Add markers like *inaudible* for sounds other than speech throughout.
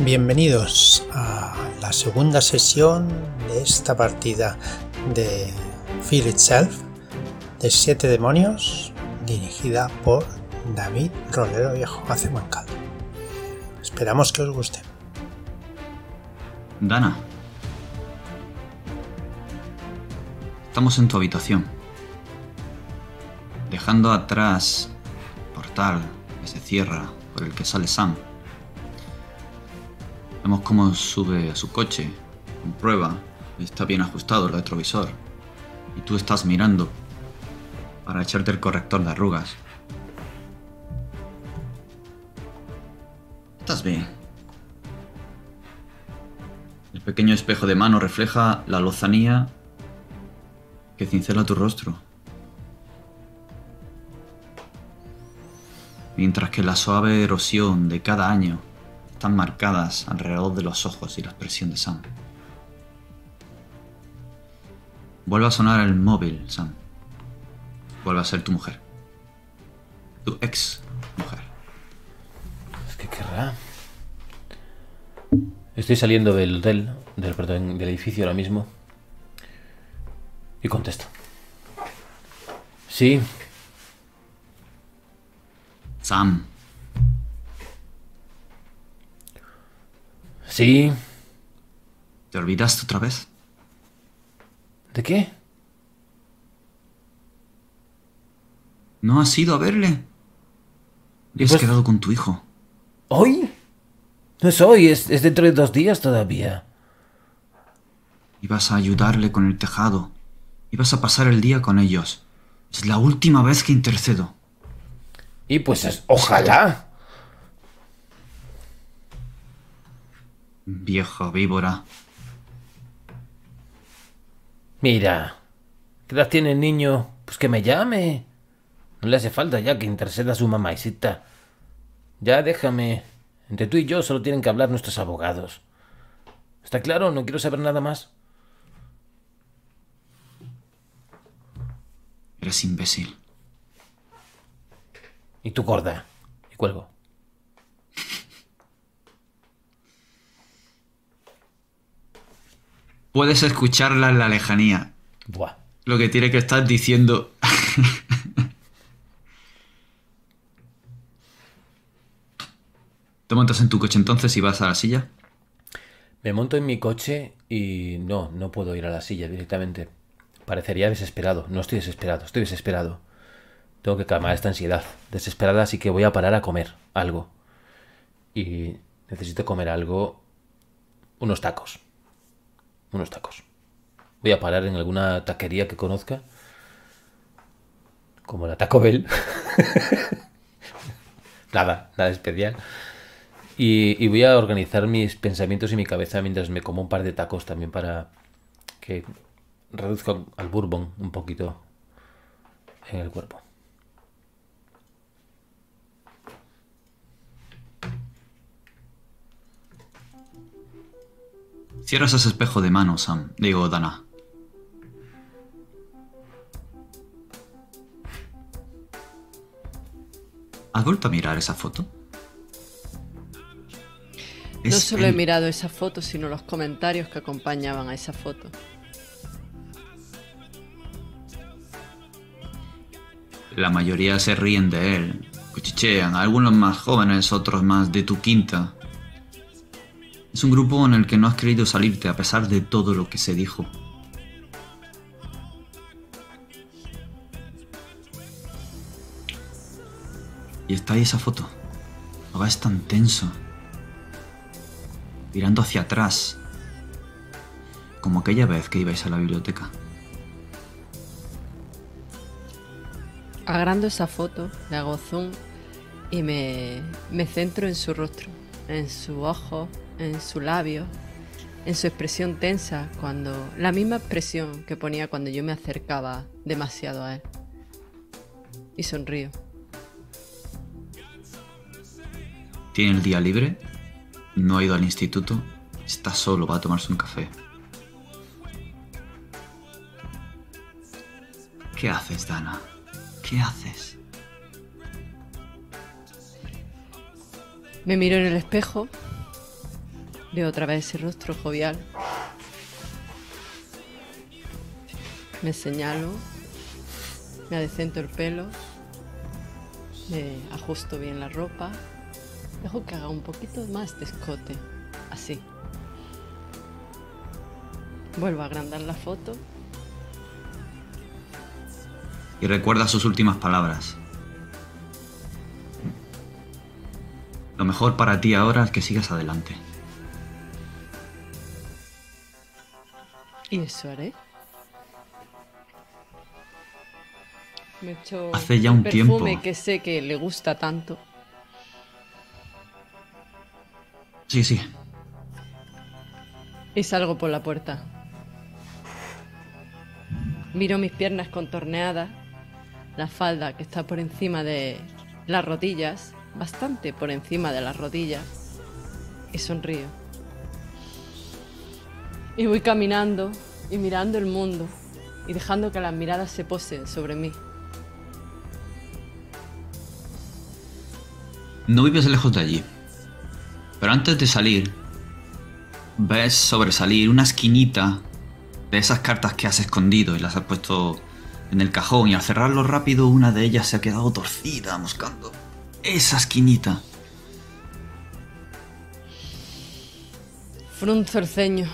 Bienvenidos a la segunda sesión de esta partida de Fear Itself de Siete Demonios, dirigida por David Rolero Viejo hace caldo. Esperamos que os guste. Dana, estamos en tu habitación, dejando atrás el portal que se cierra por el que sale Sam. Vemos cómo sube a su coche, comprueba, está bien ajustado el retrovisor, y tú estás mirando para echarte el corrector de arrugas. Estás bien. El pequeño espejo de mano refleja la lozanía que cincela tu rostro. Mientras que la suave erosión de cada año están marcadas alrededor de los ojos y la expresión de Sam. Vuelve a sonar el móvil, Sam. Vuelve a ser tu mujer. Tu ex mujer. Es que querrá. Estoy saliendo del hotel, del, perdón, del edificio ahora mismo. Y contesto. Sí. Sam. Sí. ¿Te olvidaste otra vez? ¿De qué? ¿No has ido a verle? Y has Pues- quedado con tu hijo. ¿Hoy? No es hoy, es, es dentro de dos días todavía. Ibas a ayudarle con el tejado. Ibas a pasar el día con ellos. Es la última vez que intercedo. Y pues es, ojalá. Vieja víbora. Mira, ¿qué edad tiene el niño? Pues que me llame. No le hace falta ya que interceda a su mamaisita. Ya déjame. Entre tú y yo solo tienen que hablar nuestros abogados. ¿Está claro? No quiero saber nada más. Eres imbécil. Y tú gorda. Y cuelgo. *laughs* Puedes escucharla en la lejanía. Buah. Lo que tiene que estar diciendo. *laughs* Te montas en tu coche entonces y vas a la silla. Me monto en mi coche y no, no puedo ir a la silla directamente. Parecería desesperado. No estoy desesperado, estoy desesperado. Tengo que calmar esta ansiedad. Desesperada, así que voy a parar a comer algo. Y necesito comer algo. Unos tacos. Unos tacos. Voy a parar en alguna taquería que conozca. Como la Taco Bell. *laughs* nada, nada especial. Y, voy a organizar mis pensamientos y mi cabeza mientras me como un par de tacos también para que reduzca al bourbon un poquito en el cuerpo. Cierras ese espejo de mano, Sam. Digo, Dana. ¿Has vuelto a mirar esa foto? No Es solo he mirado esa foto, sino los comentarios que acompañaban a esa foto. La mayoría se ríen de él, cuchichean, algunos más jóvenes, otros más de tu quinta. Es un grupo en el que no has querido salirte a pesar de todo lo que se dijo. Y está ahí esa foto. Ahora es tan tenso. Mirando hacia atrás. Como aquella vez que ibais a la biblioteca. Agrando esa foto, le hago zoom y me, me centro en su rostro, en su ojo, en su labio, en su expresión tensa, cuando la misma expresión que ponía cuando yo me acercaba demasiado a él. Y sonrío. Tiene el día libre, no ha ido al instituto, está solo, va a tomarse un café. ¿Qué haces, Dana? ¿Qué haces? Me miro en el espejo Veo otra vez ese rostro jovial. Me señalo, me adecento el pelo, me ajusto bien la ropa, dejo que haga un poquito más de escote, así. Vuelvo a agrandar la foto. Y recuerda sus últimas palabras. Lo mejor para ti ahora es que sigas adelante. Y eso haré. Me echo Hace ya un perfume tiempo. que sé que le gusta tanto. Sí, sí. Y salgo por la puerta. Miro mis piernas contorneadas, la falda que está por encima de las rodillas, bastante por encima de las rodillas, y sonrío. Y voy caminando y mirando el mundo y dejando que las miradas se posen sobre mí. No vives lejos de allí. Pero antes de salir, ves sobresalir una esquinita de esas cartas que has escondido y las has puesto en el cajón y al cerrarlo rápido una de ellas se ha quedado torcida buscando esa esquinita. Frunzo el ceño.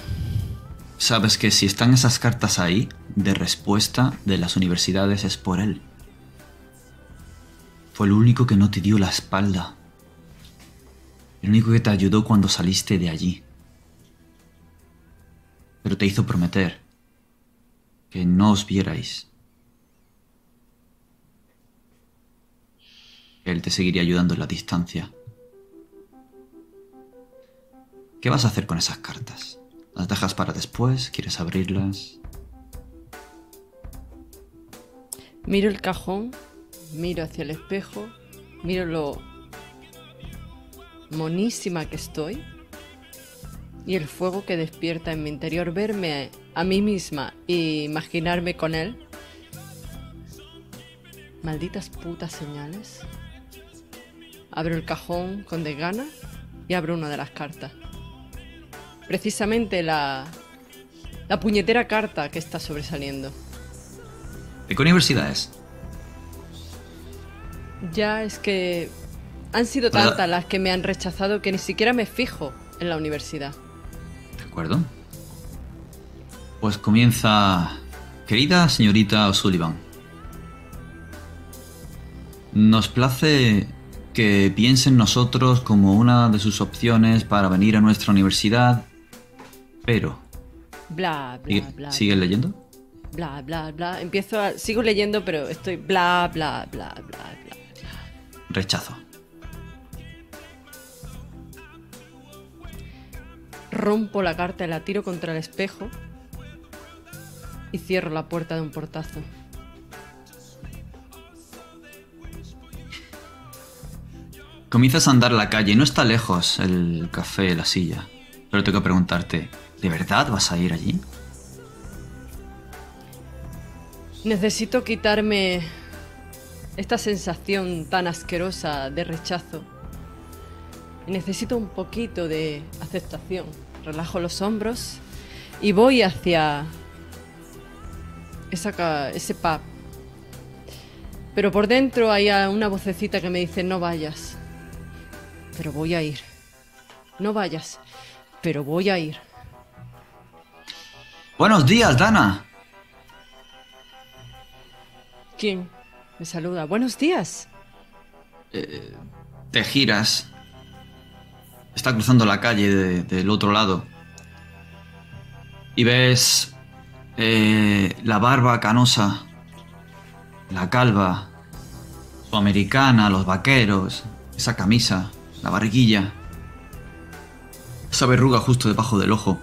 Sabes que si están esas cartas ahí, de respuesta de las universidades es por él. Fue el único que no te dio la espalda. El único que te ayudó cuando saliste de allí. Pero te hizo prometer que no os vierais. Él te seguiría ayudando en la distancia. ¿Qué vas a hacer con esas cartas? ¿Las dejas para después? ¿Quieres abrirlas? Miro el cajón, miro hacia el espejo, miro lo monísima que estoy y el fuego que despierta en mi interior verme a mí misma e imaginarme con él. Malditas putas señales. Abro el cajón con desgana y abro una de las cartas. Precisamente la, la puñetera carta que está sobresaliendo. ¿De qué universidad es? Ya es que han sido tantas las que me han rechazado que ni siquiera me fijo en la universidad. ¿De acuerdo? Pues comienza... Querida señorita O'Sullivan. Nos place que piense en nosotros como una de sus opciones para venir a nuestra universidad, pero... Bla, bla, ¿Sigue, bla. ¿sigue leyendo? Bla, bla, bla. Empiezo a. Sigo leyendo, pero estoy bla, bla, bla, bla, bla. Rechazo. Rompo la carta y la tiro contra el espejo. Y cierro la puerta de un portazo. Comienzas a andar la calle, no está lejos el café, la silla. Pero tengo que preguntarte, ¿de verdad vas a ir allí? Necesito quitarme esta sensación tan asquerosa de rechazo. Necesito un poquito de aceptación. Relajo los hombros y voy hacia esa ese pub. Pero por dentro hay una vocecita que me dice no vayas. Pero voy a ir. No vayas. Pero voy a ir. Buenos días, Dana. ¿Quién? Me saluda. Buenos días. Te giras. Está cruzando la calle de- del otro lado. Y ves eh, la barba canosa, la calva, su americana, los vaqueros, esa camisa, la barriguilla, esa verruga justo debajo del ojo.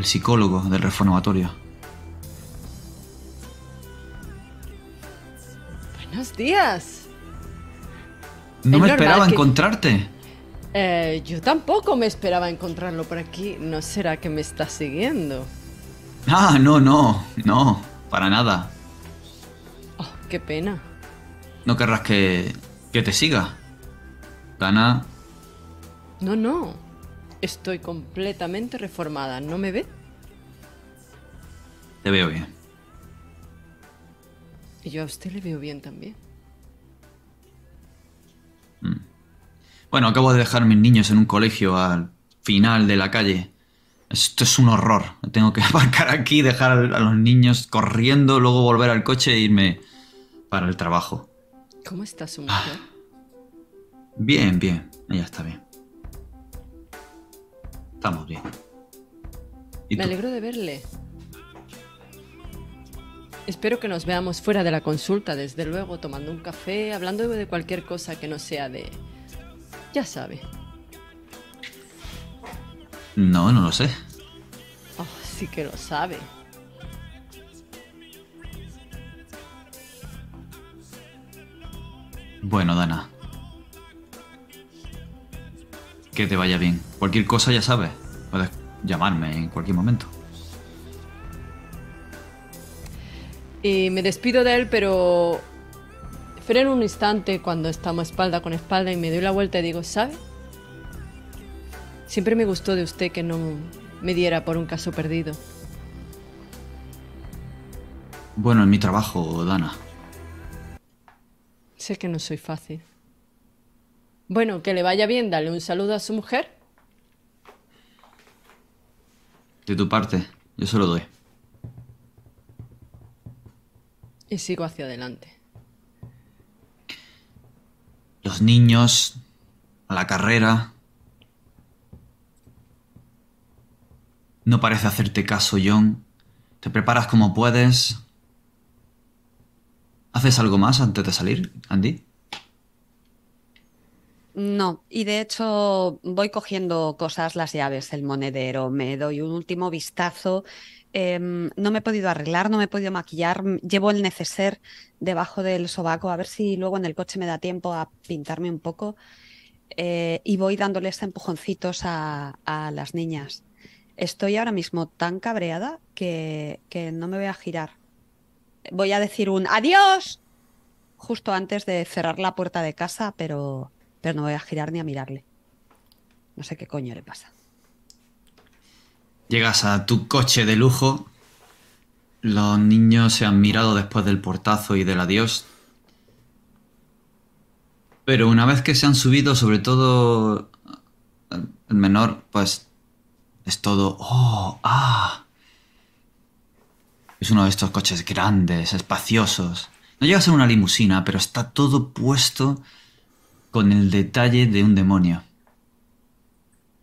El psicólogo del reformatorio. Buenos días. No Es me esperaba que- encontrarte. Eh, yo tampoco me esperaba encontrarlo por aquí. ¿No será que me está siguiendo? Ah, no, no, no, para nada. Oh, qué pena. No querrás que, que te siga. Dana No, no. Estoy completamente reformada. ¿No me ve? Te veo bien. Y yo a usted le veo bien también. Bueno, acabo de dejar a mis niños en un colegio al final de la calle. Esto es un horror. Tengo que *laughs* aparcar aquí, dejar a los niños corriendo, luego volver al coche e irme para el trabajo. ¿Cómo está su mujer? Bien, bien. Ella está bien. Estamos bien. ¿Y Me tú? alegro de verle. Espero que nos veamos fuera de la consulta, desde luego, tomando un café, hablando de cualquier cosa que no sea de... Ya sabe. No, no lo sé. Oh, sí que lo sabe. Bueno, Dana. Que te vaya bien. Cualquier cosa ya sabes. Puedes llamarme en cualquier momento. Y me despido de él, pero... Freno un instante cuando estamos espalda con espalda y me doy la vuelta y digo, ¿sabe? Siempre me gustó de usted que no me diera por un caso perdido. Bueno, en mi trabajo, Dana. Sé que no soy fácil. Bueno, que le vaya bien, dale un saludo a su mujer. De tu parte, yo se lo doy. Y sigo hacia adelante. Los niños, a la carrera. No parece hacerte caso, John. Te preparas como puedes. ¿Haces algo más antes de salir, Andy? No, y de hecho voy cogiendo cosas, las llaves, el monedero, me doy un último vistazo. Em, no me he podido arreglar, no me he podido maquillar, llevo el neceser debajo del sobaco, a ver si luego en el coche me da tiempo a pintarme un poco. Eh, y voy dándoles empujoncitos a, a las niñas. Estoy ahora mismo tan cabreada que, que no me voy a girar. Voy a decir un adiós justo antes de cerrar la puerta de casa, pero, pero no voy a girar ni a mirarle. No sé qué coño le pasa. Llegas a tu coche de lujo. Los niños se han mirado después del portazo y del adiós. Pero una vez que se han subido, sobre todo el menor, pues es todo... ¡Oh! ¡Ah! Es uno de estos coches grandes, espaciosos. No llega a ser una limusina, pero está todo puesto con el detalle de un demonio.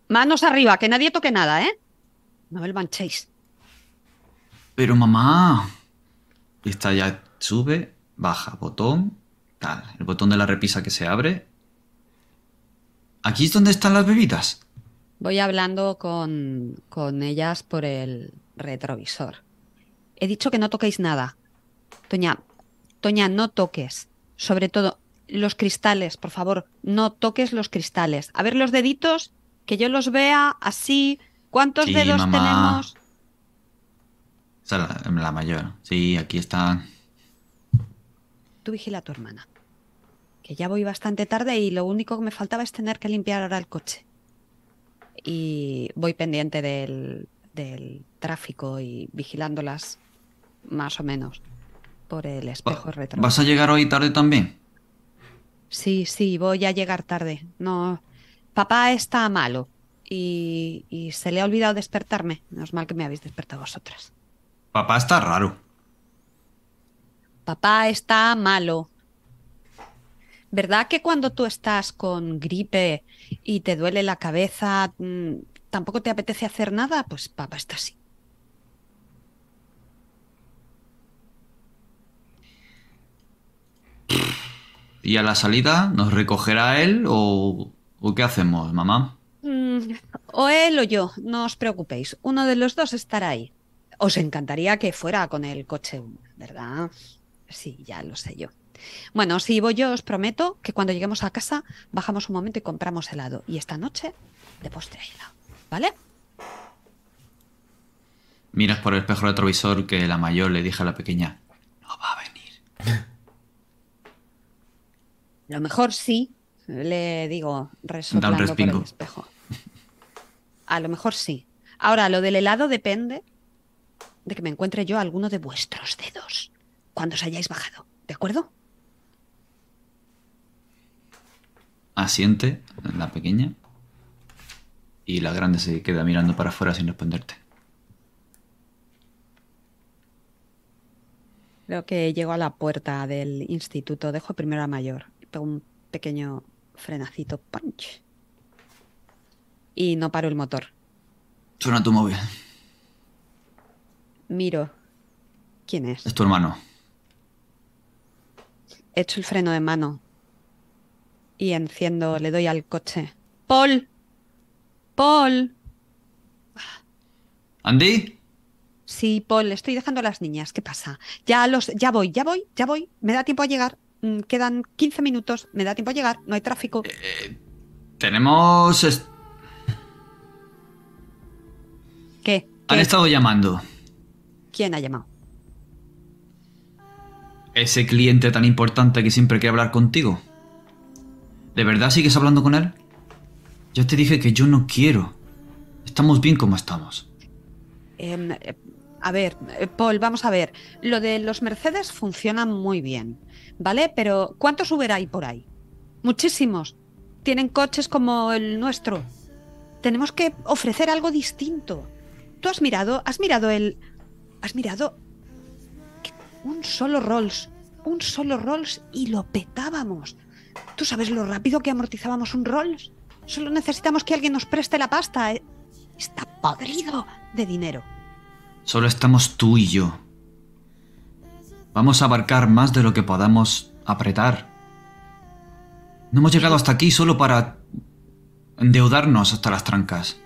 Manos arriba, que nadie toque nada, ¿eh? No me lo manchéis. Pero mamá. Esta ya sube, baja, botón, tal. El botón de la repisa que se abre. ¿Aquí es donde están las bebidas? Voy hablando con, con ellas por el retrovisor. He dicho que no toquéis nada. Toña, Toña, no toques. Sobre todo, los cristales, por favor, no toques los cristales. A ver los deditos, que yo los vea así. ¿Cuántos Sí, dedos mamá. tenemos? Esa es la, la mayor. Sí, aquí están. Tú vigila a tu hermana. Que ya voy bastante tarde y lo único que me faltaba es tener que limpiar ahora el coche. Y voy pendiente del, del tráfico y vigilándolas más o menos por el espejo Va- retro. ¿Vas a llegar hoy tarde también? Sí, sí, voy a llegar tarde. No, papá está malo y, y se le ha olvidado despertarme. Menos mal que me habéis despertado vosotras. Papá está raro. Papá está malo. ¿Verdad que cuando tú estás con gripe y te duele la cabeza, mm, tampoco te apetece hacer nada? Pues papá está así. ¿Y a la salida nos recogerá él o, o qué hacemos, mamá? Mm, o él o yo, no os preocupéis. Uno de los dos estará ahí. Os encantaría que fuera con el coche, ¿verdad? Sí, ya lo sé yo. Bueno, si voy yo, os prometo que cuando lleguemos a casa bajamos un momento y compramos helado. Y esta noche, de postre helado. ¿Vale? Miras por el espejo retrovisor que la mayor le dije a la pequeña. No va a venir. *laughs* A lo mejor sí, le digo, resoplando por el espejo. A lo mejor sí. Ahora, lo del helado depende de que me encuentre yo alguno de vuestros dedos cuando os hayáis bajado. ¿De acuerdo? Asiente la pequeña y la grande se queda mirando para afuera sin responderte. Creo que llego a la puerta del instituto. Dejo primero a mayor. Pego un pequeño frenacito. Punch. Y no paro el motor. Suena tu móvil. Miro. ¿Quién es? Es tu hermano. Echo el freno de mano. Y enciendo, le doy al coche. ¡Paul! ¡Paul! ¿Andy? Sí, Paul, estoy dejando a las niñas. ¿Qué pasa? Ya los, ya voy, ya voy, ya voy. Me da tiempo a llegar. Mm, Quedan 15 minutos. Me da tiempo a llegar. No hay tráfico. Tenemos... est- ¿Qué? Han ¿Qué? estado llamando. ¿Quién ha llamado? Ese cliente tan importante que siempre quiere hablar contigo. ¿De verdad sigues hablando con él? Ya te dije que yo no quiero. Estamos bien como estamos. Em, eh, a ver, eh, Paul, vamos a ver. Lo de los Mercedes funciona muy bien, ¿vale? Pero ¿cuántos Uber hay por ahí? Muchísimos. Tienen coches como el nuestro. Tenemos que ofrecer algo distinto. ¿Tú has mirado? ¿Has mirado el... ¿Has mirado? Un solo Rolls. Un solo Rolls y lo petábamos. ¿Tú sabes lo rápido que amortizábamos un Rolls? Solo necesitamos que alguien nos preste la pasta. eh. Está podrido de dinero. Solo estamos tú y yo. Vamos a abarcar más de lo que podamos apretar. No hemos llegado hasta aquí solo para endeudarnos hasta las trancas.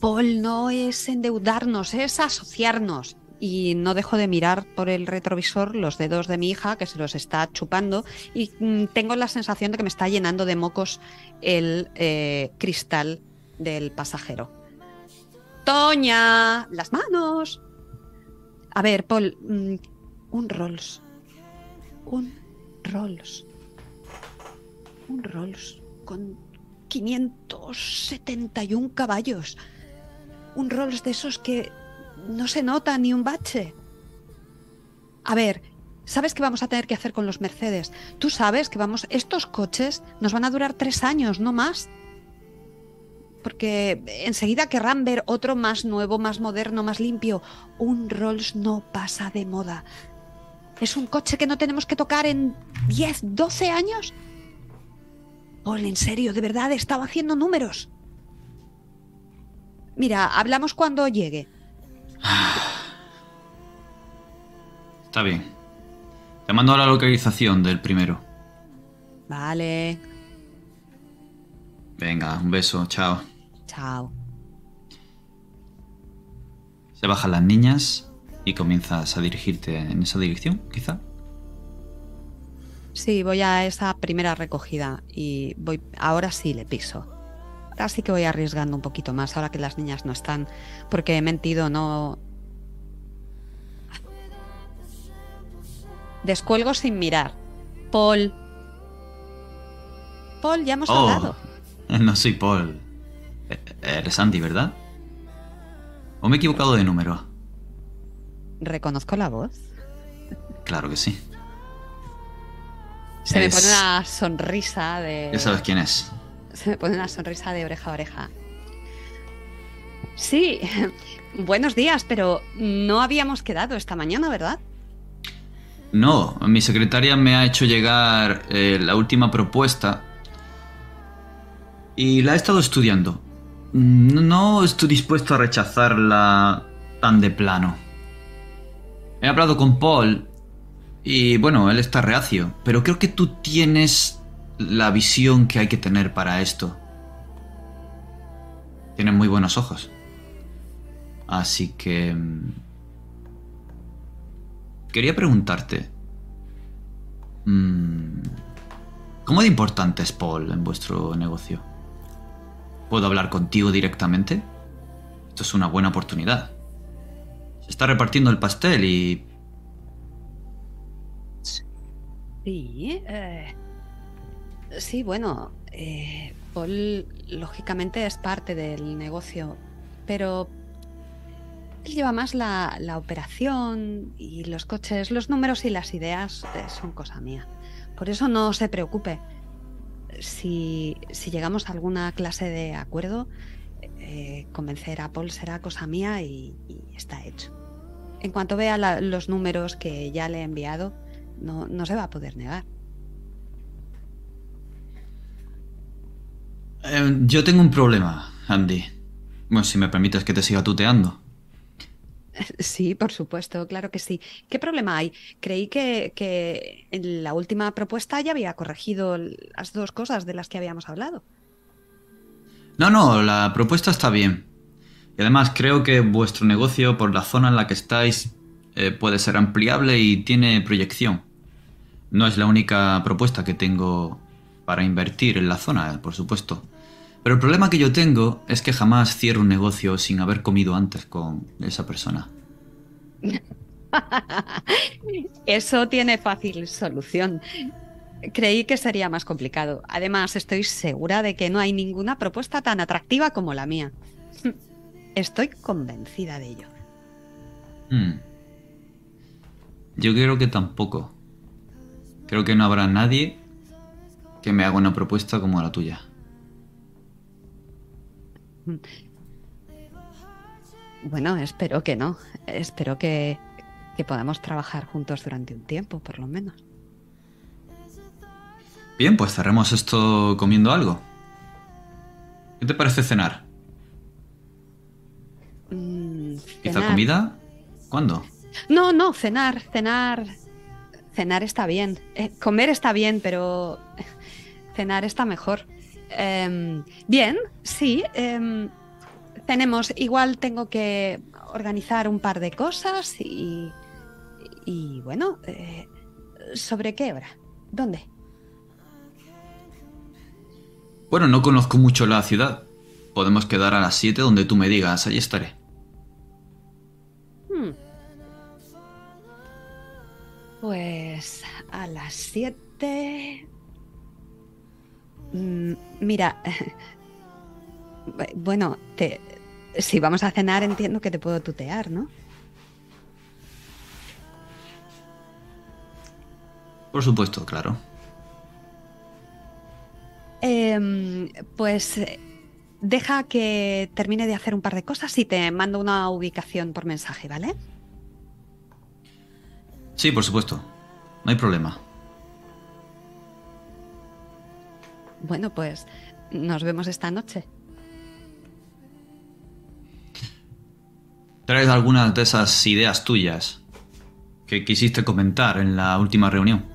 Paul, no es endeudarnos, es asociarnos. Y no dejo de mirar por el retrovisor los dedos de mi hija, que se los está chupando, y mm, tengo la sensación de que me está llenando de mocos el eh, cristal del pasajero. Toña, las manos. A ver, Paul, mm, un Rolls. Un Rolls. Un Rolls con 571 caballos. Un Rolls de esos que no se nota ni un bache. A ver, ¿sabes qué vamos a tener que hacer con los Mercedes? Tú sabes que vamos, estos coches nos van a durar tres años, no más. Porque enseguida querrán ver otro más nuevo, más moderno, más limpio. Un Rolls no pasa de moda. Es un coche que no tenemos que tocar en 10, 12 años. Paul, en serio, de verdad, he estado haciendo números. Mira, hablamos cuando llegue. *sighs* Está bien. Te mando la localización del primero. Vale, Venga, un beso, chao. chao. Se bajan las niñas y comienzas a dirigirte en esa dirección, quizá. Sí, voy a esa primera recogida y voy. Ahora sí le piso. Ahora sí que voy arriesgando un poquito más, ahora que las niñas no están, porque he mentido, no. Descuelgo sin mirar. Paul. Paul, ya hemos Oh, hablado. no soy Paul. E- Eres Andy, ¿verdad? ¿O me he equivocado de número? Reconozco la voz. Claro que sí. Se me pone una sonrisa de. Ya sabes quién es. Se me pone una sonrisa de oreja a oreja. Sí, *laughs* buenos días, pero no habíamos quedado esta mañana, ¿verdad? No, mi secretaria me ha hecho llegar eh, la última propuesta y la he estado estudiando. No no estoy dispuesto a rechazarla tan de plano. He hablado con Paul y bueno, él está reacio, pero creo que tú tienes la visión que hay que tener para esto. Tienes muy buenos ojos. Así que... mm, Quería preguntarte. mm, ¿Cómo de importante es Paul en vuestro negocio? ¿Puedo hablar contigo directamente? Esto es una buena oportunidad. Está repartiendo el pastel y... Sí. eh, Sí, bueno, eh, Paul lógicamente es parte del negocio, pero él lleva más la, la operación y los coches, los números y las ideas eh, son cosa mía. Por eso no se preocupe. Si, si llegamos a alguna clase de acuerdo, eh, convencer a Paul será cosa mía y, y está hecho. En cuanto vea la- los números que ya le he enviado, no, no se va a poder negar. Eh, yo tengo un problema, Andy. Bueno, si me permites que te siga tuteando. *laughs* Sí, por supuesto, claro que sí. ¿Qué problema hay? Creí que, que en la última propuesta ya había corregido las dos cosas de las que habíamos hablado. No, no, la propuesta está bien. Y además creo que vuestro negocio, por la zona en la que estáis, eh, puede ser ampliable y tiene proyección. No es la única propuesta que tengo para invertir en la zona, por supuesto. Pero el problema que yo tengo es que jamás cierro un negocio sin haber comido antes con esa persona. *laughs* Eso tiene fácil solución. Creí que sería más complicado. Además, estoy segura de que no hay ninguna propuesta tan atractiva como la mía. *laughs* Estoy convencida de ello. Hmm. Yo creo que tampoco. Creo que no habrá nadie que me haga una propuesta como la tuya. *laughs* Bueno, espero que no. Espero que, que podamos trabajar juntos durante un tiempo, por lo menos. Bien, pues cerremos esto comiendo algo. ¿Qué te parece cenar? Mm, ¿Quizá cenar. comida? ¿Cuándo? No, no, cenar, cenar. Cenar está bien. Eh, comer está bien, pero cenar está mejor. Em, bien, sí. em, tenemos, igual tengo que organizar un par de cosas y. Y bueno, eh, ¿sobre qué hora? ¿Dónde? Bueno, no conozco mucho la ciudad. Podemos quedar a las 7 donde tú me digas, allí estaré. Hmm. Pues a las 7... mira, bu- *laughs* bueno, te, si vamos a cenar entiendo que te puedo tutear, ¿no? Por supuesto, claro. Em, pues eh, deja que termine de hacer un par de cosas y te mando una ubicación por mensaje, ¿vale? Sí, por supuesto. No hay problema. Bueno, pues nos vemos esta noche. ¿Traes algunas de esas ideas tuyas que quisiste comentar en la última reunión?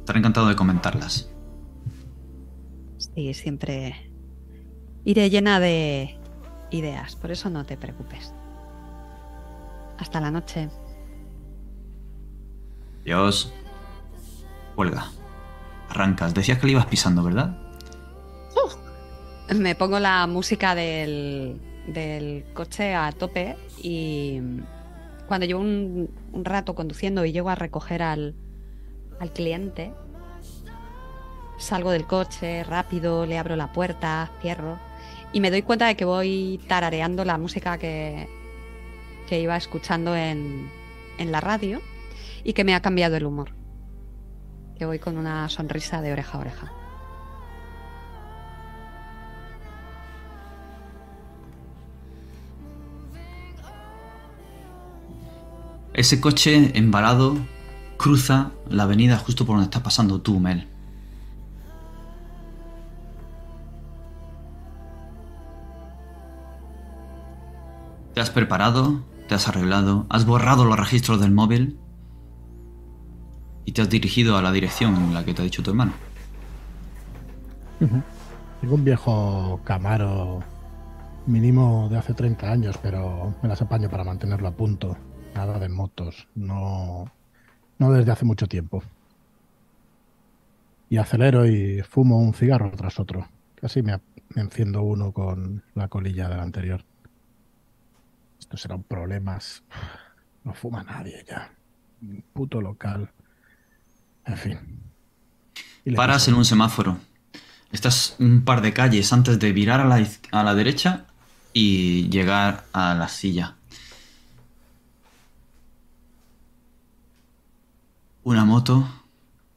Estaré encantado de comentarlas. Sí, siempre iré llena de ideas, por eso no te preocupes. Hasta la noche. Dios. Huelga. Arrancas. Decías que le ibas pisando, ¿verdad? Me pongo la música del, del coche a tope y cuando llevo un, un rato conduciendo y llego a recoger al, al cliente, salgo del coche rápido, le abro la puerta, cierro y me doy cuenta de que voy tarareando la música que, que iba escuchando en, en la radio y que me ha cambiado el humor. Que voy con una sonrisa de oreja a oreja. Ese coche embalado cruza la avenida justo por donde estás pasando tú, Mel. Te has preparado, te has arreglado, has borrado los registros del móvil y te has dirigido a la dirección en la que te ha dicho tu hermano. Tengo un viejo Camaro mínimo de hace 30 años, pero me las apaño para mantenerlo a punto. Nada de motos, no, no desde hace mucho tiempo. Y acelero y fumo un cigarro tras otro. Casi me, me enciendo uno con la colilla del anterior. Esto será un problema. No fuma nadie ya. Un puto local. En fin. Paras en un semáforo. Estás un par de calles antes de virar a la, a la derecha y llegar a la silla. Una moto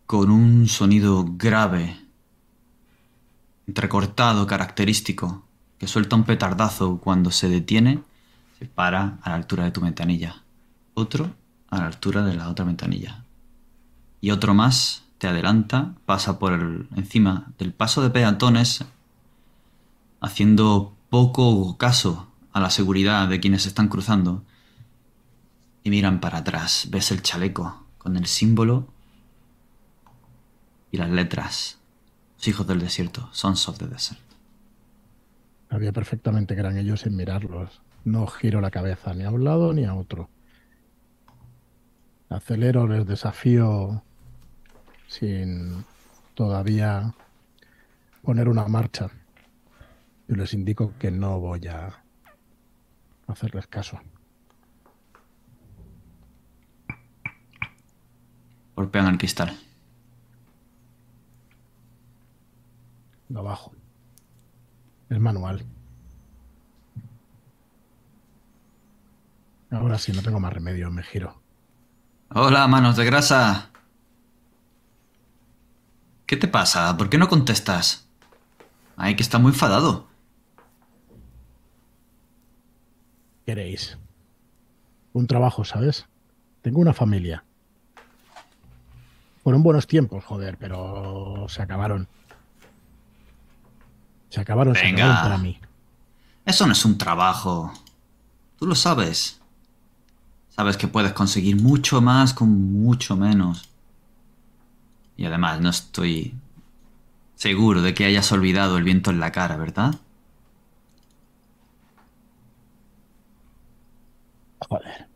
con un sonido grave, entrecortado, característico, que suelta un petardazo cuando se detiene, para a la altura de tu ventanilla. Otro a la altura de la otra ventanilla y otro más te adelanta, pasa por el- encima del paso de peatones, haciendo poco caso a la seguridad de quienes están cruzando. Y miran para atrás, ves el chaleco con el símbolo y las letras. Los hijos del desierto, Sons of the Desert. Sabía perfectamente que eran ellos sin mirarlos. No giro la cabeza ni a un lado ni a otro. Acelero, les desafío sin todavía poner una marcha. Y les indico que no voy a hacerles caso. Golpean el cristal. Lo bajo. Es manual. Ahora sí, no tengo más remedio, me giro. Hola, manos de grasa. ¿Qué te pasa? ¿Por qué no contestas? Ay, que está muy enfadado. queréis? Un trabajo, ¿sabes? Tengo una familia. Fueron buenos tiempos, joder, pero se acabaron. Se acabaron, se Venga. acabaron para mí. Eso no es un trabajo. Tú lo sabes. Sabes que puedes conseguir mucho más con mucho menos. Y además no estoy seguro de que hayas olvidado el viento en la cara, ¿verdad? Joder.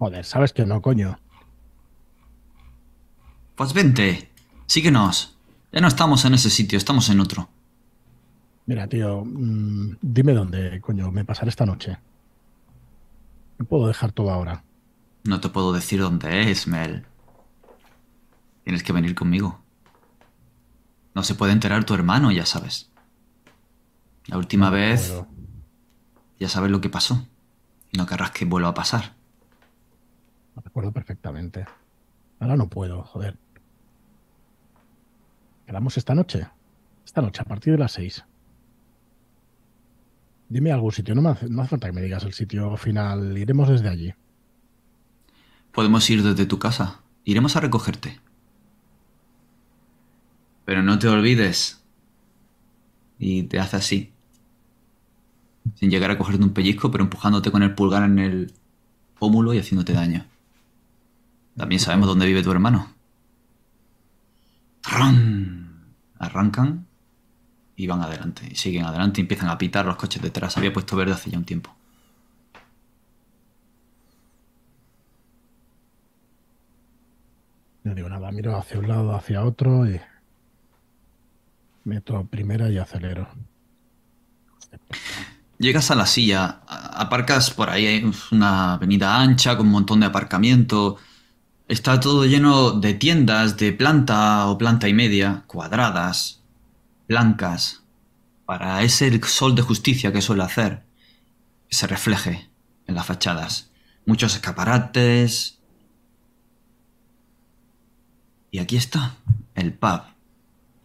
Joder, ¿sabes que no, coño? Pues vente, síguenos. Ya no estamos en ese sitio, estamos en otro. Mira, tío, mm, dime dónde, coño, me pasaré esta noche. No puedo dejar todo ahora. No te puedo decir dónde es, Mel. Tienes que venir conmigo. No se puede enterar tu hermano, ya sabes. La última No vez puedo. ya sabes lo que pasó. No querrás que vuelva a pasar. Lo recuerdo perfectamente. Ahora no puedo, joder. ¿Quedamos esta noche? Esta noche, a partir de las seis. Dime algún sitio, no, me hace, no hace falta que me digas el sitio final, iremos desde allí. Podemos ir desde tu casa. Iremos a recogerte. Pero no te olvides. Y te hace así. Sin llegar a cogerte un pellizco, pero empujándote con el pulgar en el pómulo y haciéndote daño. También sabemos dónde vive tu hermano. Arrancan y van adelante. Y siguen adelante y empiezan a pitar los coches detrás. Había puesto verde hace ya un tiempo. No digo nada, miro hacia un lado, hacia otro y meto primera y acelero. Llegas a la silla, aparcas por ahí, hay una avenida ancha con un montón de aparcamiento. Está todo lleno de tiendas de planta o planta y media, cuadradas, blancas, para ese sol de justicia que suele hacer, que se refleje en las fachadas. Muchos escaparates. Y aquí está, el pub.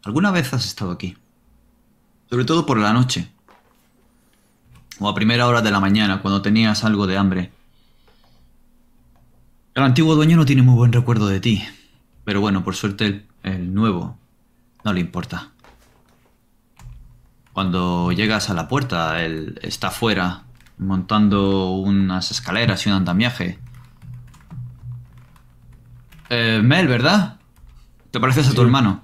¿Alguna vez has estado aquí? Sobre todo por la noche o a primera hora de la mañana, cuando tenías algo de hambre. El antiguo dueño no tiene muy buen recuerdo de ti, pero bueno, por suerte el, el nuevo no le importa. Cuando llegas a la puerta, él está fuera, montando unas escaleras y un andamiaje. Eh, Mel, ¿verdad? ¿Te pareces a tu Sí. hermano?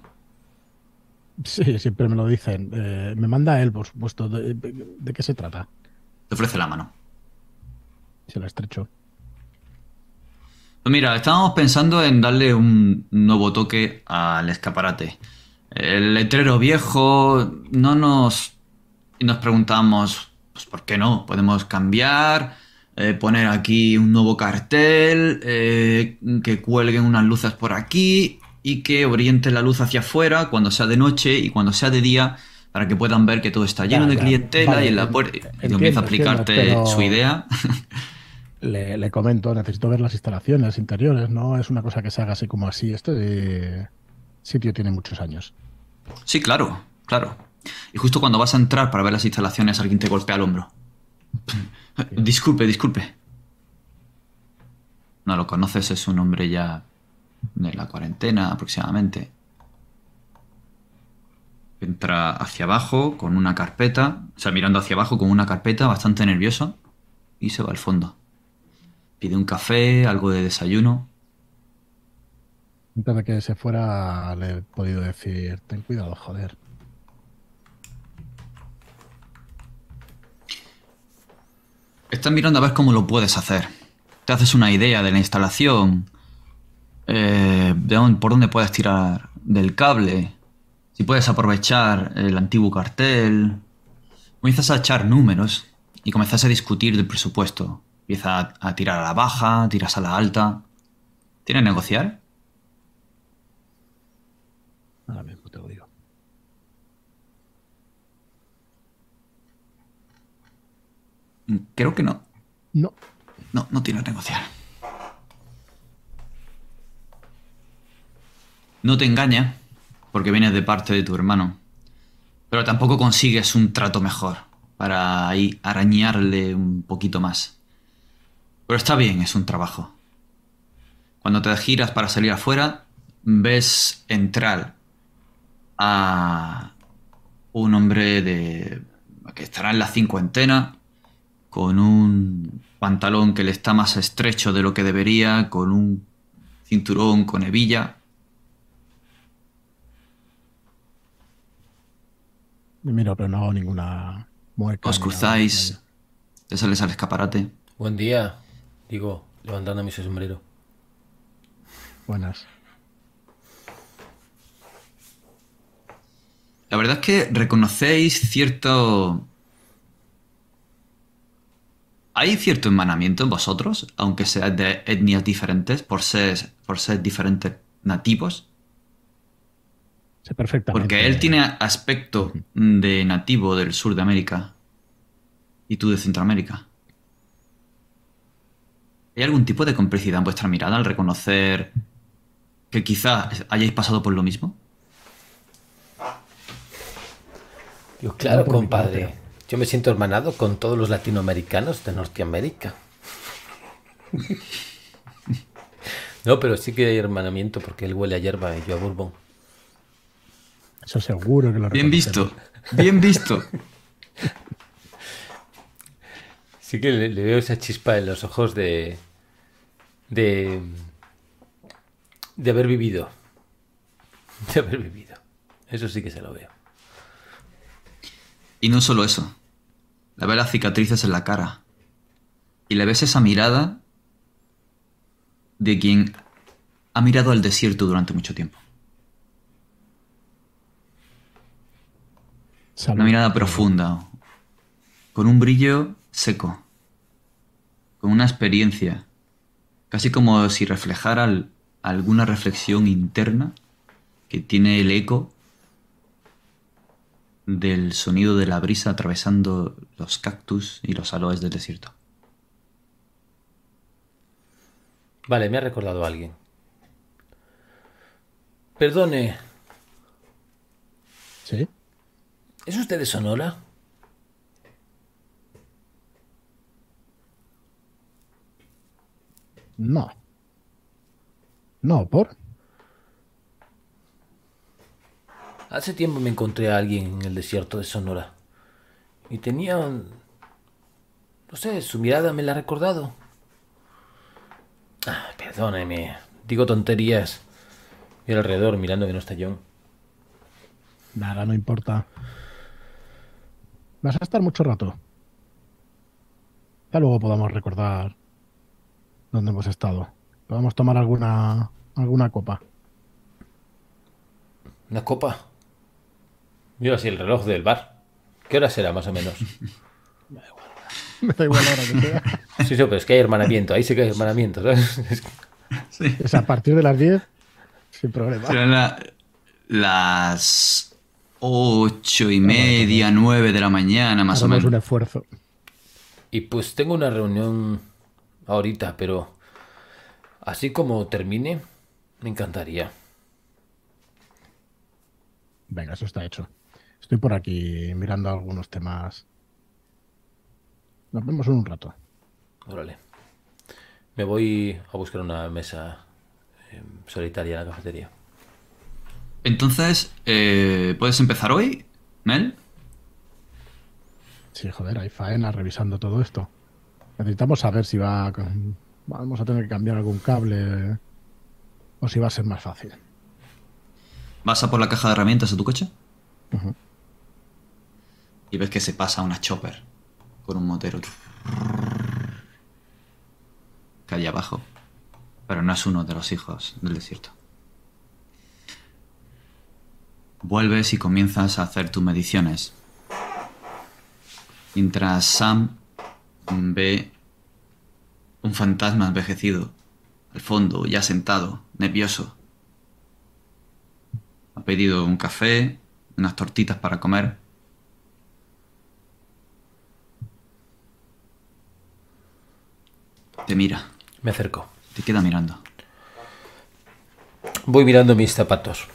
Sí, siempre me lo dicen. Eh, me manda él, por supuesto. ¿De, de qué se trata? Te ofrece la mano. Se la estrecho. Pues mira, estábamos pensando en darle un nuevo toque al escaparate. El letrero viejo no nos... Y nos preguntamos, pues ¿por qué no? Podemos cambiar, eh, poner aquí un nuevo cartel, eh, que cuelguen unas luces por aquí y que oriente la luz hacia afuera cuando sea de noche y cuando sea de día para que puedan ver que todo está lleno de clientela Vale, y en la puerta comienza a entiendo, pero- su idea. *laughs* Le, le comento, necesito ver las instalaciones interiores, no es una cosa que se haga así como así. Este sitio tiene muchos años. Sí, claro, claro. Y justo cuando vas a entrar para ver las instalaciones, alguien te golpea el hombro. *laughs* Disculpe, disculpe. No lo conoces, es un hombre ya de la cuarentena aproximadamente. Entra hacia abajo con una carpeta, o sea, mirando hacia abajo con una carpeta, bastante nervioso, y se va al fondo. Pide un café, algo de desayuno. Antes de que se fuera, le he podido decir: Ten cuidado, joder. Estás mirando a ver cómo lo puedes hacer. Te haces una idea de la instalación, eh, de dónde- por dónde puedes tirar del cable, si puedes aprovechar el antiguo cartel. Comienzas a echar números y comienzas a discutir del presupuesto. Empieza a, a tirar a la baja, tiras a la alta. ¿Tienes negociar? Ahora mismo te lo digo. Creo que no. No, No, no tienes negociar. No te engaña, porque vienes de parte de tu hermano. Pero tampoco consigues un trato mejor para ahí arañarle un poquito más. Pero está bien, es un trabajo. Cuando te giras para salir afuera, ves entrar a un hombre de que estará en la cincuentena, con un pantalón que le está más estrecho de lo que debería, con un cinturón con hebilla. Miro, pero no hago ninguna mueca. Os cruzáis, te sales al escaparate. Buen día, digo, levantando mi sombrero. Buenas. La verdad es que reconocéis cierto... Hay cierto hermanamiento en vosotros, aunque seáis de etnias diferentes, por ser, por ser diferentes nativos. Sé perfectamente. Porque él tiene aspecto de nativo del sur de América y tú de Centroamérica. ¿Hay algún tipo de complicidad en vuestra mirada al reconocer que quizá hayáis pasado por lo mismo? Yo, claro, compadre. Yo me siento hermanado con todos los latinoamericanos de Norteamérica. *laughs* no, pero sí que hay hermanamiento porque él huele a hierba y yo a bourbon. Eso seguro que lo Bien visto, bien visto. Sí que le, le veo esa chispa en los ojos de. de. de haber vivido. De haber vivido. Eso sí que se lo veo. Y no solo eso. Le ves las cicatrices en la cara. Y le ves esa mirada de quien ha mirado al desierto durante mucho tiempo. Salud. Una mirada profunda, con un brillo seco, con una experiencia, casi como si reflejara al- alguna reflexión interna que tiene el eco del sonido de la brisa atravesando los cactus y los aloes del desierto. Vale, me ha recordado a alguien. Perdone, Sí. ¿Es usted de Sonora? No. No, por. Hace tiempo me encontré a alguien en el desierto de Sonora. Y tenía... un- No sé, su mirada me la ha recordado. Ah, perdóneme. Digo tonterías. Mira alrededor mirando que no está John. Nada, no importa. Vas a estar mucho rato. Ya luego podamos recordar dónde hemos estado. Podemos tomar alguna alguna copa. ¿Una copa? Mira así el reloj del bar. ¿Qué hora será más o menos? *laughs* Me da igual ahora que sea. *laughs* Sí, sí, pero es que hay hermanamiento. Ahí sí que hay hermanamiento, ¿sabes? *laughs* Es a partir de las 10. Sin problema. Serán la- las ocho y media, nueve de la mañana, más o Haremos un menos. esfuerzo. Y pues tengo una reunión ahorita, pero así como termine, me encantaría. Venga, eso está hecho. Estoy por aquí mirando algunos temas. Nos vemos en un rato. Órale. Me voy a buscar una mesa eh, solitaria en la cafetería. Entonces, eh, ¿puedes empezar hoy, Mel? Sí, joder, hay faena revisando todo esto. Necesitamos saber si va a- vamos a tener que cambiar algún cable o si va a ser más fácil. ¿Vas a por la caja de herramientas de tu coche? Y ves que se pasa una chopper con un motero. Calle abajo. Pero no es uno de los hijos del desierto. Vuelves y comienzas a hacer tus mediciones. Mientras Sam ve un fantasma envejecido al fondo, ya sentado, nervioso. Ha pedido un café, unas tortitas para comer. Te mira, Me acerco. te queda mirando. Voy mirando mis zapatos.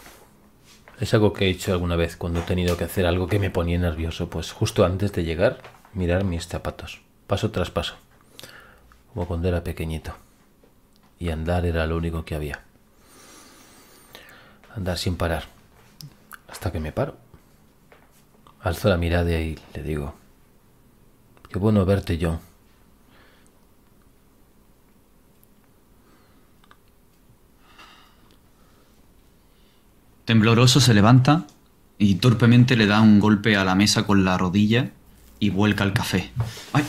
Es algo que he hecho alguna vez cuando he tenido que hacer algo que me ponía nervioso. Pues justo antes de llegar, mirar mis zapatos. Paso tras paso. Como cuando era pequeñito. Y andar era lo único que había. Andar sin parar. Hasta que me paro. Alzo la mirada y le digo. Qué bueno verte, John. Tembloroso se levanta y torpemente le da un golpe a la mesa con la rodilla y vuelca el café. ¡Ay!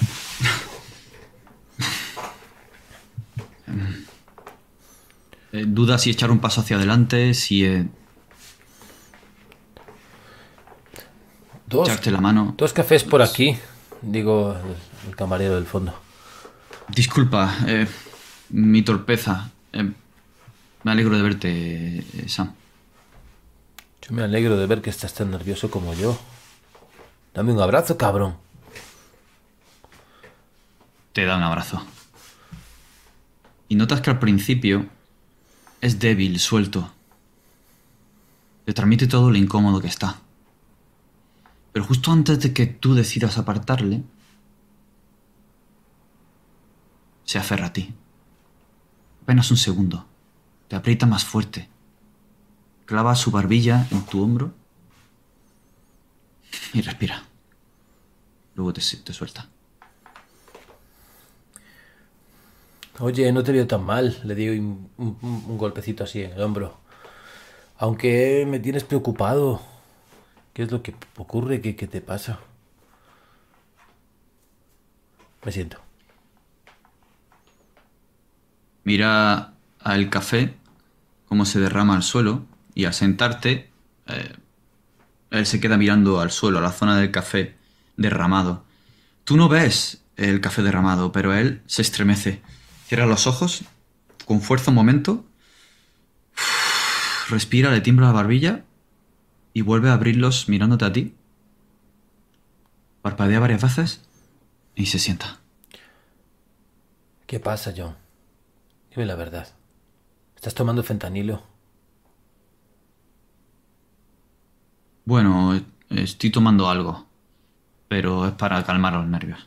Eh, Duda si echar un paso hacia adelante, si eh, Dos, echarte la mano. dos cafés por aquí. Digo el, el camarero del fondo. Disculpa, eh, mi torpeza. Eh, me alegro de verte, eh, Sam. Yo me alegro de ver que estás tan nervioso como yo. Dame un abrazo, cabrón. Te da un abrazo. Y notas que al principio es débil, suelto. Te transmite todo lo incómodo que está. Pero justo antes de que tú decidas apartarle, se aferra a ti. Apenas un segundo. Te aprieta más fuerte. Clava su barbilla en tu hombro y respira. Luego te, te suelta. Oye, no te veo tan mal. Le di un, un- un golpecito así en el hombro. Aunque me tienes preocupado. ¿Qué es lo que ocurre? ¿Qué, qué te pasa? Me siento. Mira al café, cómo se derrama al suelo, y al sentarte, eh, él se queda mirando al suelo, a la zona del café derramado. Tú no ves el café derramado, pero él se estremece. Cierra los ojos, con fuerza un momento, *sighs* respira, le tiembla la barbilla y vuelve a abrirlos mirándote a ti. Parpadea varias veces y se sienta. ¿Qué pasa, John? Dime la verdad. ¿Estás tomando fentanilo? Bueno, estoy tomando algo, pero es para calmar los nervios.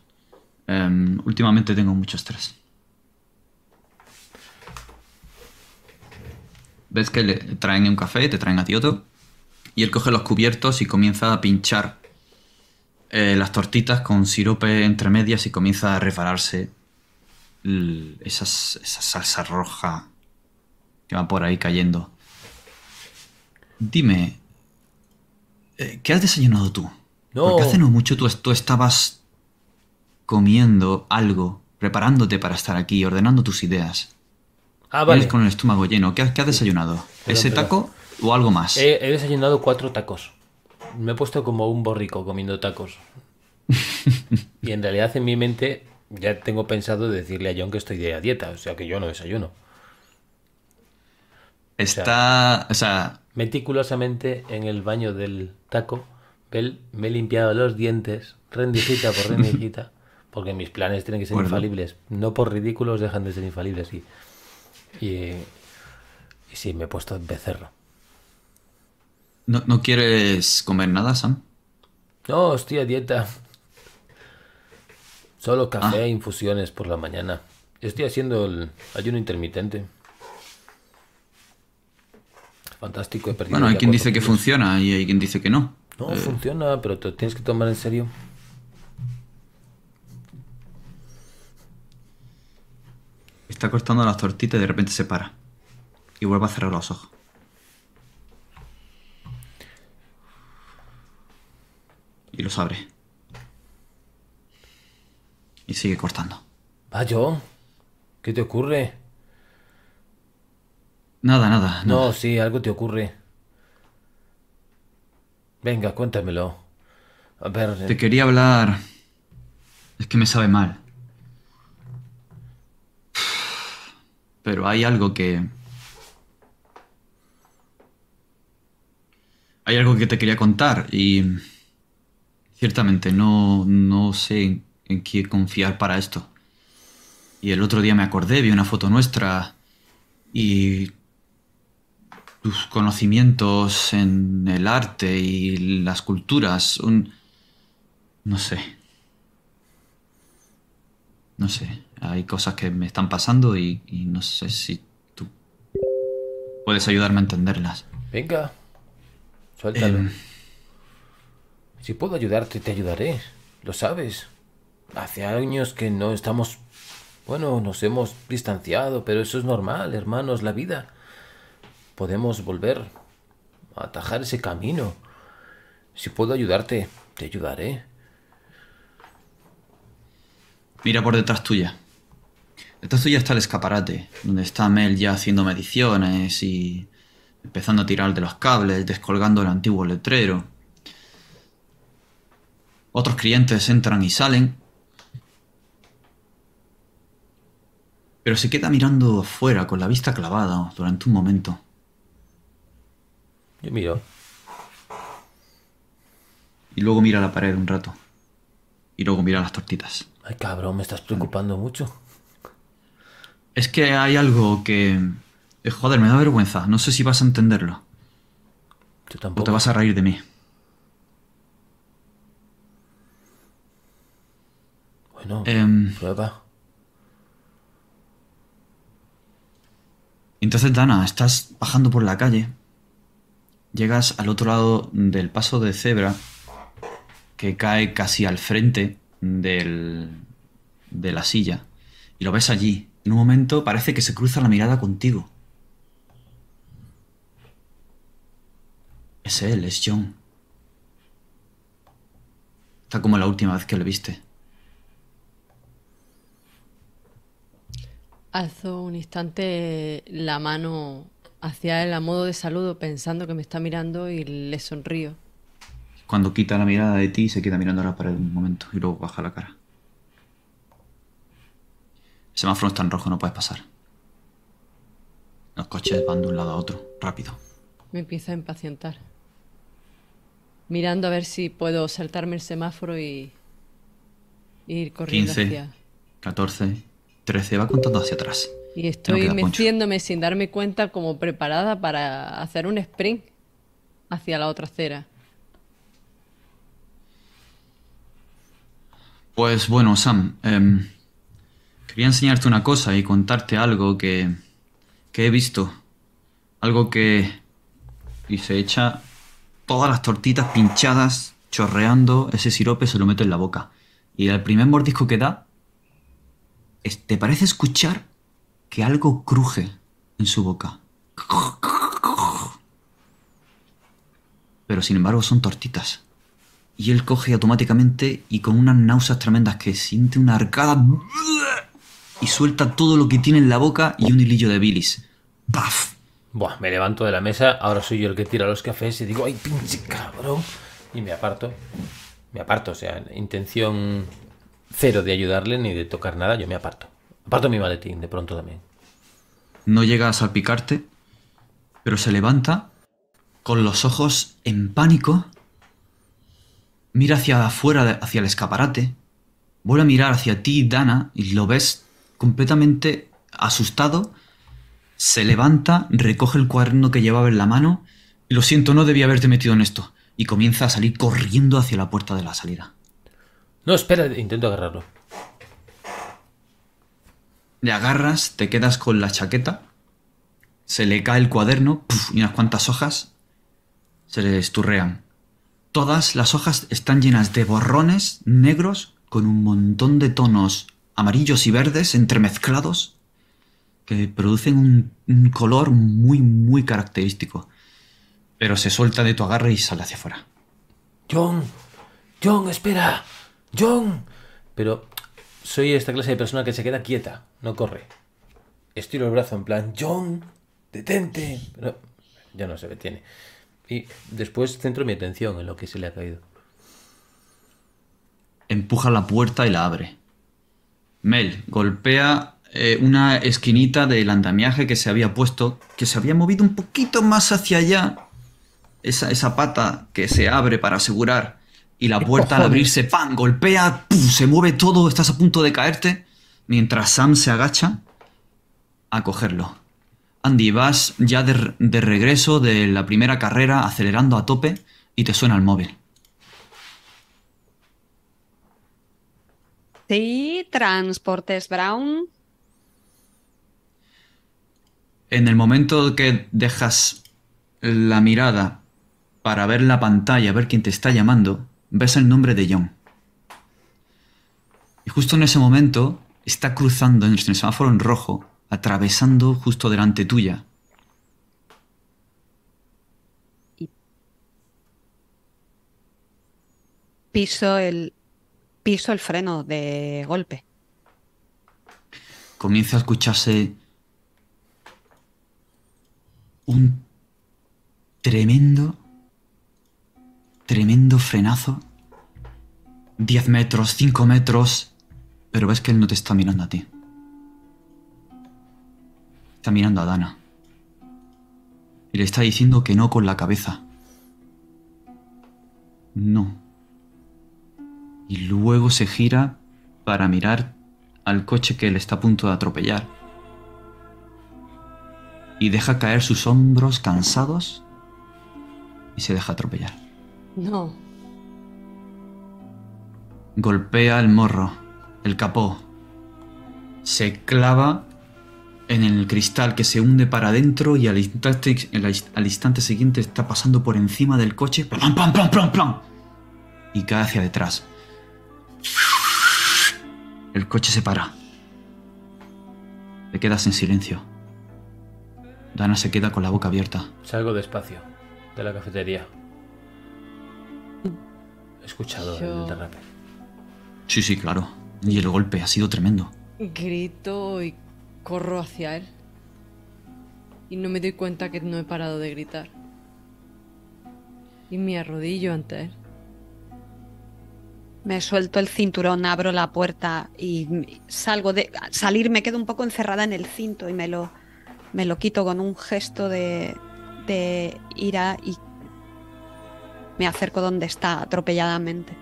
Em, últimamente tengo mucho estrés. Ves que le traen un café, te traen a ti otro, y él coge los cubiertos y comienza a pinchar eh, las tortitas con sirope entre medias y comienza a repararse esa salsa roja que va por ahí cayendo. Dime, eh, ¿qué has desayunado tú? No. Porque hace no mucho tú, tú estabas comiendo algo, preparándote para estar aquí, ordenando tus ideas. Ah, vale. con el estómago lleno. ¿Qué, has- qué has desayunado? ¿Ese taco o algo más? He, he desayunado cuatro tacos. Me he puesto como un borrico comiendo tacos. *laughs* y en realidad en mi mente ya tengo pensado decirle a John que estoy de dieta, o sea que yo no desayuno. Está. O sea, Meticulosamente en el baño del taco, Bel, me he limpiado los dientes, rendijita por *laughs* rendijita, porque mis planes tienen que ser Bueno. infalibles. No por ridículos dejan de ser infalibles. Y, y, y sí, me he puesto en becerro. ¿no, ¿no quieres comer nada, Sam? No, estoy a dieta. Solo café Ah. e infusiones por la mañana. Estoy haciendo el ayuno intermitente. Fantástico, he perdido Bueno, hay quien dice que funciona y hay quien dice que no. No, Eh, funciona, pero te lo tienes que tomar en serio. Está cortando las tortitas y de repente se para. Y vuelve a cerrar los ojos. Y los abre. Y sigue cortando. Va, John. ¿Qué te ocurre? Nada, nada. No, nada. sí, algo te ocurre. Venga, cuéntamelo. A ver, Te quería hablar. Es que me sabe mal. Pero hay algo que. Hay algo que te quería contar y. Ciertamente no, no sé en, en qué confiar para esto. Y el otro día me acordé, vi una foto nuestra y tus conocimientos en el arte y las culturas, un... no sé. No sé, hay cosas que me están pasando y, y no sé si tú puedes ayudarme a entenderlas. venga. Suéltalo. Em, Si puedo ayudarte, te ayudaré. Lo sabes. Hace años que no estamos... Bueno, nos hemos distanciado, pero eso es normal, hermanos, la vida. Podemos volver a atajar ese camino. Si puedo ayudarte, te ayudaré. Mira por detrás tuya. Detrás tuya está el escaparate, donde está Mel ya haciendo mediciones y empezando a tirar de los cables, descolgando el antiguo letrero. Otros clientes entran y salen. Pero se queda mirando afuera con la vista clavada durante un momento. Yo miro. Y luego mira la pared un rato. Y luego mira las tortitas. Ay, cabrón, me estás preocupando mucho. Es que hay algo que... eh, Joder, me da vergüenza. No sé si vas a entenderlo. Tú O tampoco. te vas a reír de mí. Bueno, Em, prueba. entonces, Dana, estás bajando por la calle. Llegas al otro lado del paso de cebra que cae casi al frente del, de la silla. Y lo ves allí. En un momento parece que se cruza la mirada contigo. Es él, es John. Está como la última vez que le viste. Alzo un instante la mano hacia él a modo de saludo pensando que me está mirando y le sonrío. Cuando quita la mirada de ti, se queda mirando a la pared un momento y luego baja la cara. El semáforo está en rojo, no puedes pasar. Los coches van de un lado a otro, rápido. Me empieza a impacientar. Mirando a ver si puedo saltarme el semáforo y y ir corriendo 15, hacia... 14, 13, va contando hacia atrás. Y no estoy meciéndome sin darme cuenta como preparada para hacer un sprint hacia la otra acera. Pues bueno, Sam, em, quería enseñarte una cosa y contarte algo que, que he visto. Algo que... Y se echa todas las tortitas pinchadas, chorreando, ese sirope se lo mete en la boca. Y el primer mordisco que da, es- te parece escuchar que algo cruje en su boca. Pero sin embargo son tortitas. Y él coge automáticamente y con unas náuseas tremendas que siente una arcada y suelta todo lo que tiene en la boca y un hilillo de bilis. ¡Paf! Buah, me levanto de la mesa, ahora soy yo el que tira los cafés y digo, ¡ay, pinche cabrón! Y me aparto. Me aparto, o sea, intención cero de ayudarle ni de tocar nada, yo me aparto. Aparto mi maletín de pronto también. No llega a salpicarte, pero se levanta con los ojos en pánico, mira hacia afuera, hacia el escaparate, vuelve a mirar hacia ti, Dana, y lo ves completamente asustado, se levanta, recoge el cuaderno que llevaba en la mano, y lo siento, no debía haberte metido en esto, y comienza a salir corriendo hacia la puerta de la salida. No, espera, intento agarrarlo. Le agarras, te quedas con la chaqueta, se le cae el cuaderno y unas cuantas hojas se le esturrean. Todas las hojas están llenas de borrones negros con un montón de tonos amarillos y verdes entremezclados que producen un, un color muy, muy característico. Pero se suelta de tu agarre y sale hacia afuera. John, John, espera, John. Pero soy esta clase de persona que se queda quieta, no corre. Estiro el brazo en plan, John, detente. Pero ya no se detiene. Y después centro mi atención en lo que se le ha caído. empuja la puerta y la abre. Mel golpea eh, una esquinita del andamiaje que se había puesto, que se había movido un poquito más hacia allá. Esa, esa pata que se abre para asegurar. Y la ¿Qué puerta al abrirse, ¡pam! Golpea, ¡puf! se mueve todo, estás a punto de caerte. Mientras Sam se agacha a cogerlo. Andy, vas ya de, de regreso de la primera carrera acelerando a tope y te suena el móvil. Sí, Transportes Brown. En el momento que dejas la mirada para ver la pantalla, ver quién te está llamando, ves el nombre de John. Y justo en ese momento está cruzando en el semáforo en rojo, atravesando justo delante tuya. Piso el, piso el freno de golpe. Comienza a escucharse un tremendo, tremendo frenazo. 10 metros, 5 metros, pero ves que él no te está mirando a ti. Está mirando a Dana. Y le está diciendo que no con la cabeza. No. Y luego se gira para mirar al coche que le está a punto de atropellar. Y deja caer sus hombros cansados y se deja atropellar. No. Golpea el morro, el capó. Se clava en el cristal que se hunde para adentro y al instante, el- al instante siguiente está pasando por encima del coche. ¡Plam, plam, plam, plam, plam! Y cae hacia detrás. El coche se para. Te quedas en silencio. Dana se queda con la boca abierta. Salgo despacio de la cafetería. He escuchado Yo- el derrape. Sí, sí, claro. Y el golpe ha sido tremendo. Grito y corro hacia él. Y no me doy cuenta que no he parado de gritar. Y me arrodillo ante él. Me suelto el cinturón, abro la puerta y salgo de salir me quedo un poco encerrada en el cinto y me lo me lo quito con un gesto de, de ira y me acerco donde está atropelladamente.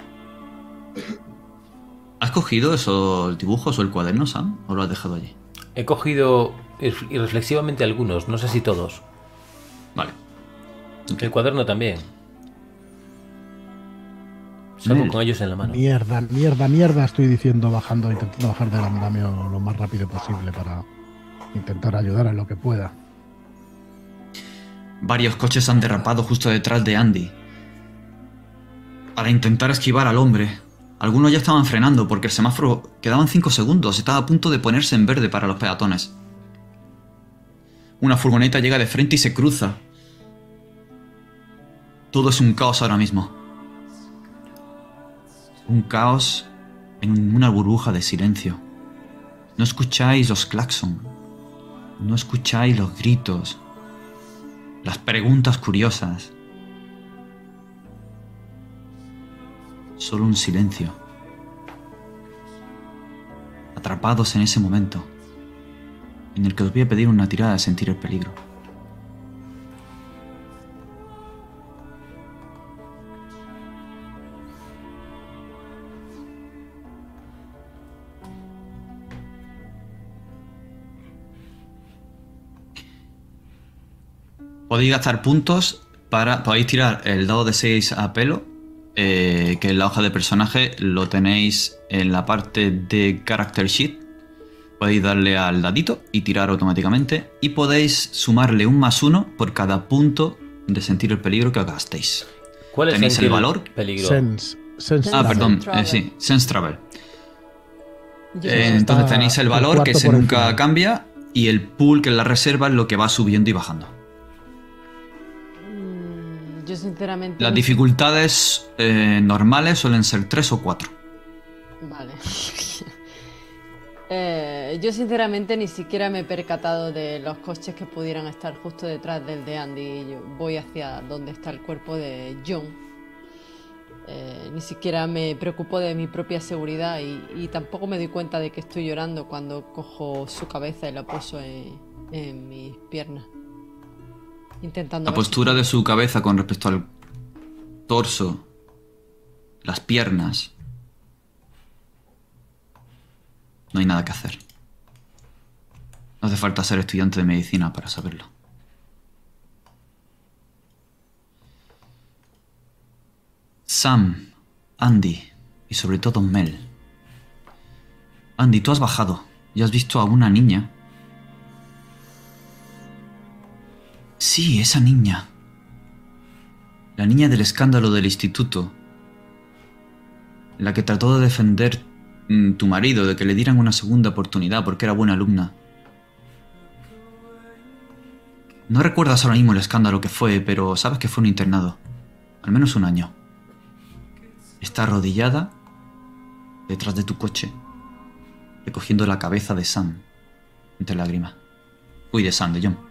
¿Has cogido esos dibujos o el cuaderno, Sam? ¿O lo has dejado allí? He cogido irreflexivamente algunos, no sé si todos. Vale. El cuaderno también. Salgo Mm. con ellos en la mano. Mierda, mierda, mierda, estoy diciendo bajando, intentando bajar del andamio lo más rápido posible para intentar ayudar en lo que pueda. Varios coches han derrapado justo detrás de Andy. Para intentar esquivar al hombre. Algunos ya estaban frenando porque el semáforo quedaban 5 segundos. Estaba a punto de ponerse en verde para los peatones. Una furgoneta llega de frente y se cruza. Todo es un caos ahora mismo. Un caos en una burbuja de silencio. No escucháis los claxon. No escucháis los gritos. Las preguntas curiosas. Solo un silencio. Atrapados en ese momento, en el que os voy a pedir una tirada a sentir el peligro. Podéis gastar puntos para. Podéis tirar el dado de 6 a pelo eh, que en la hoja de personaje lo tenéis en la parte de Character Sheet. Podéis darle al dadito y tirar automáticamente. Y podéis sumarle un más uno por cada punto de sentir el peligro que gastéis. ¿Cuál es ¿Tenéis el valor? Peligro. Sense, sense Ah, perdón, eh, sí, Sense Travel. Eh, entonces tenéis el el valor que se nunca encima. cambia y el pool que es la reserva es lo que va subiendo y bajando. Sinceramente... Las dificultades eh, normales suelen ser 3 o 4. Vale. *laughs* Eh, yo sinceramente ni siquiera me he percatado de los coches que pudieran estar justo detrás del de Andy. Yo voy hacia donde está el cuerpo de John. Eh, ni siquiera me preocupo de mi propia seguridad y, y tampoco me doy cuenta de que estoy llorando cuando cojo su cabeza y la poso en, en mis piernas. Intentando... La ver postura de su cabeza con respecto al torso, las piernas. No hay nada que hacer. No hace falta ser estudiante de medicina para saberlo. Sam, Andy y sobre todo Mel. Andy, tú has bajado y has visto a una niña. Sí, esa niña. La niña del escándalo del instituto. La que trató de defender mm, tu marido, de que le dieran una segunda oportunidad porque era buena alumna. No recuerdas ahora mismo el escándalo que fue, pero sabes que fue un internado. Al menos un año. Está arrodillada detrás de tu coche, recogiendo la cabeza de Sam entre lágrimas. Uy, de Sam, de John.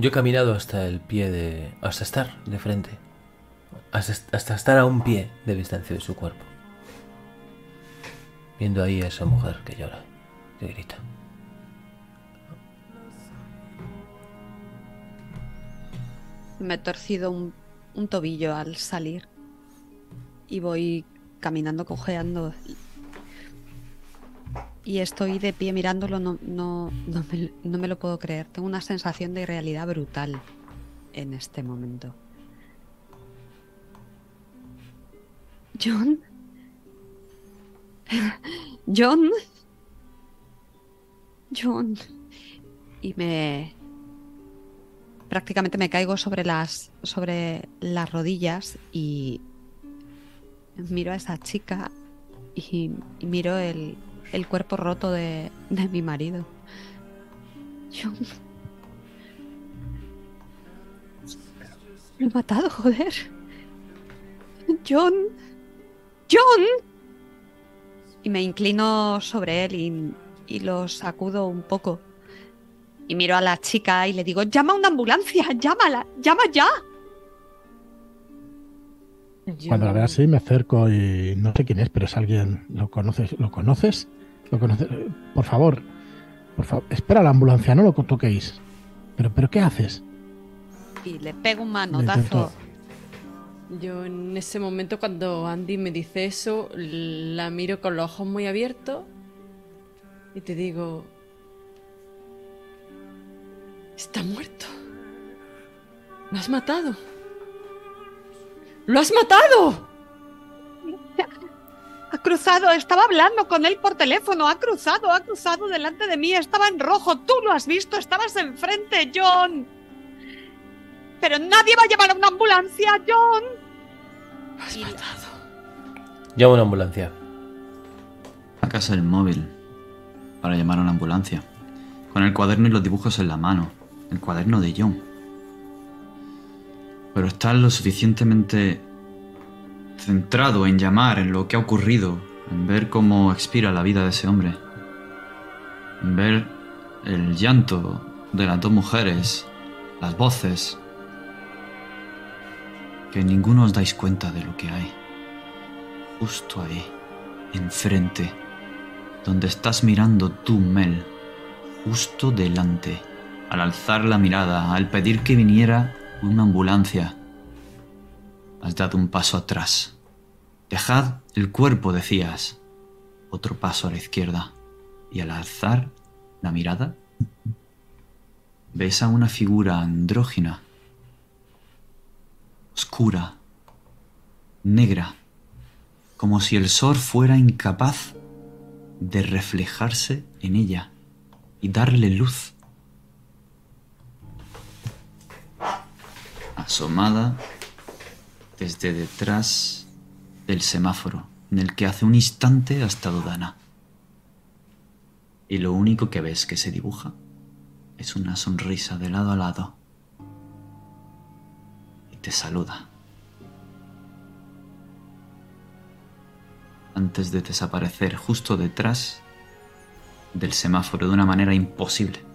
Yo he caminado hasta el pie de. hasta estar de frente. Hasta, hasta estar a un pie de distancia de su cuerpo. Viendo ahí a esa mujer que llora, que grita. Me he torcido un, un tobillo al salir y voy caminando cojeando y estoy de pie mirándolo, no, no, no, me, no me lo puedo creer. Tengo una sensación de realidad brutal en este momento. John. *laughs* John. John. Y me, prácticamente me caigo sobre las sobre las rodillas y miro a esa chica y, y miro el, el cuerpo roto de, de mi marido. John. Lo he matado, joder. John. John. Y me inclino sobre él y, y lo sacudo un poco. Y miro a la chica y le digo, llama a una ambulancia, llámala, llama ya. Yo- Cuando la veo así me acerco y no sé quién es, pero es alguien. ¿Lo conoces? ¿Lo conoces? Por favor, por favor, espera a la ambulancia, no lo toquéis. Pero, pero ¿qué haces? Y le pego un manotazo. Yo en ese momento cuando Andy me dice eso, la miro con los ojos muy abiertos y te digo, está muerto. Lo has matado. Lo has matado. Ha cruzado, estaba hablando con él por teléfono, ha cruzado, ha cruzado delante de mí, estaba en rojo, tú lo has visto, estabas enfrente, John. Pero nadie va a llamar a una ambulancia, John. Has Y- matado. Llamo a una ambulancia. Sacas el móvil para llamar a una ambulancia. Con el cuaderno y los dibujos en la mano. El cuaderno de John. Pero estás lo suficientemente centrado en llamar, en lo que ha ocurrido, en ver cómo expira la vida de ese hombre. En ver el llanto de las dos mujeres, las voces. Que ninguno os dais cuenta de lo que hay. Justo ahí enfrente, donde estás mirando tú, Mel, justo delante, al alzar la mirada, al pedir que viniera una ambulancia. Has dado un paso atrás. Dejad el cuerpo, decías. Otro paso a la izquierda y al alzar la mirada ves a una figura andrógina, oscura, negra, como si el sol fuera incapaz de reflejarse en ella y darle luz. Asomada desde detrás del semáforo en el que hace un instante ha estado Dana. Y lo único que ves que se dibuja es una sonrisa de lado a lado y te saluda. Antes de desaparecer justo detrás del semáforo de una manera imposible.